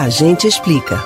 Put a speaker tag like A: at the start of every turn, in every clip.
A: A gente explica.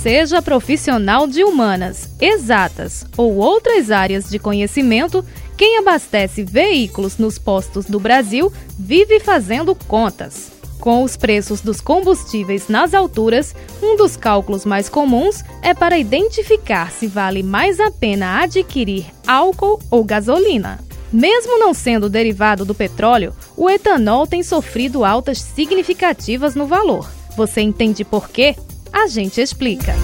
B: Seja profissional de humanas, exatas ou outras áreas de conhecimento, quem abastece veículos nos postos do Brasil vive fazendo contas. Com os preços dos combustíveis nas alturas, um dos cálculos mais comuns é para identificar se vale mais a pena adquirir álcool ou gasolina. Mesmo não sendo derivado do petróleo, o etanol tem sofrido altas significativas no valor. Você entende por quê? A gente explica.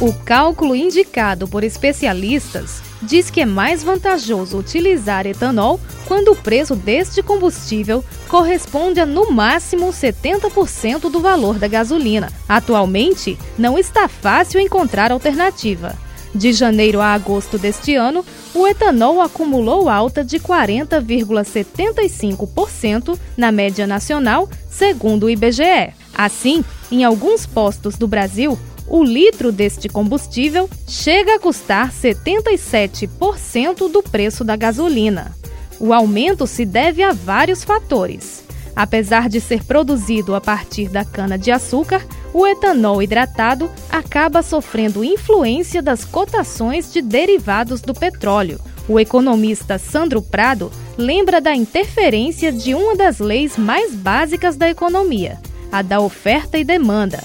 B: O cálculo indicado por especialistas diz que é mais vantajoso utilizar etanol quando o preço deste combustível corresponde a no máximo 70% do valor da gasolina. Atualmente, não está fácil encontrar alternativa. De janeiro a agosto deste ano, o etanol acumulou alta de 40,75% na média nacional, segundo o IBGE. Assim, em alguns postos do Brasil, o litro deste combustível chega a custar 77% do preço da gasolina. O aumento se deve a vários fatores. Apesar de ser produzido a partir da cana-de-açúcar, o etanol hidratado acaba sofrendo influência das cotações de derivados do petróleo. O economista Sandro Prado lembra da interferência de uma das leis mais básicas da economia, a da oferta e demanda.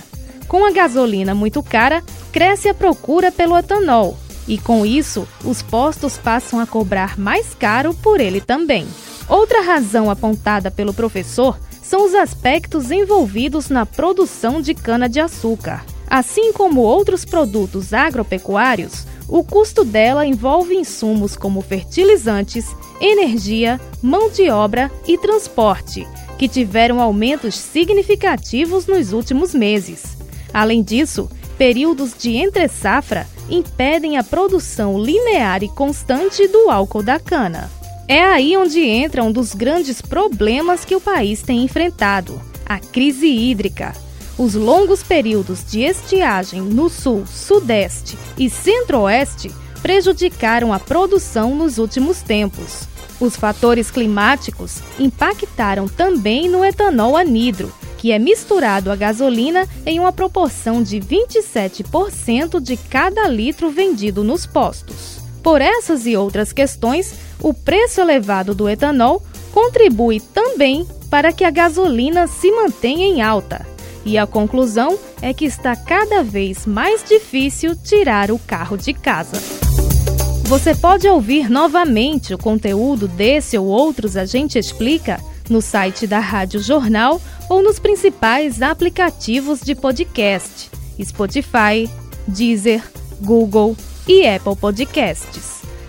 B: Com a gasolina muito cara, cresce a procura pelo etanol e, com isso, os postos passam a cobrar mais caro por ele também. Outra razão apontada pelo professor são os aspectos envolvidos na produção de cana-de-açúcar. Assim como outros produtos agropecuários, o custo dela envolve insumos como fertilizantes, energia, mão de obra e transporte, que tiveram aumentos significativos nos últimos meses. Além disso, períodos de entre-safra impedem a produção linear e constante do álcool da cana. É aí onde entra um dos grandes problemas que o país tem enfrentado: a crise hídrica. Os longos períodos de estiagem no sul, sudeste e centro-oeste prejudicaram a produção nos últimos tempos. Os fatores climáticos impactaram também no etanol anidro, que é misturado à gasolina em uma proporção de 27% de cada litro vendido nos postos. Por essas e outras questões, o preço elevado do etanol contribui também para que a gasolina se mantenha em alta. E a conclusão é que está cada vez mais difícil tirar o carro de casa. Você pode ouvir novamente o conteúdo desse ou outros A Gente Explica no site da Rádio Jornal ou nos principais aplicativos de podcast: Spotify, Deezer, Google e Apple Podcasts.